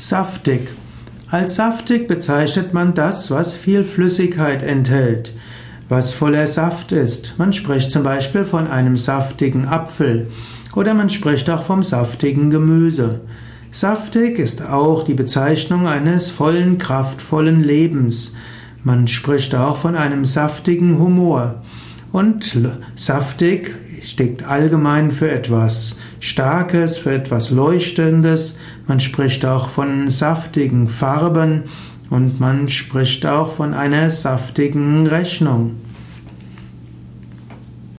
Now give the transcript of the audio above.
Saftig. Als saftig bezeichnet man das, was viel Flüssigkeit enthält, was voller Saft ist. Man spricht zum Beispiel von einem saftigen Apfel oder man spricht auch vom saftigen Gemüse. Saftig ist auch die Bezeichnung eines vollen, kraftvollen Lebens. Man spricht auch von einem saftigen Humor. Und saftig steht allgemein für etwas Starkes, für etwas Leuchtendes. Man spricht auch von saftigen Farben und man spricht auch von einer saftigen Rechnung.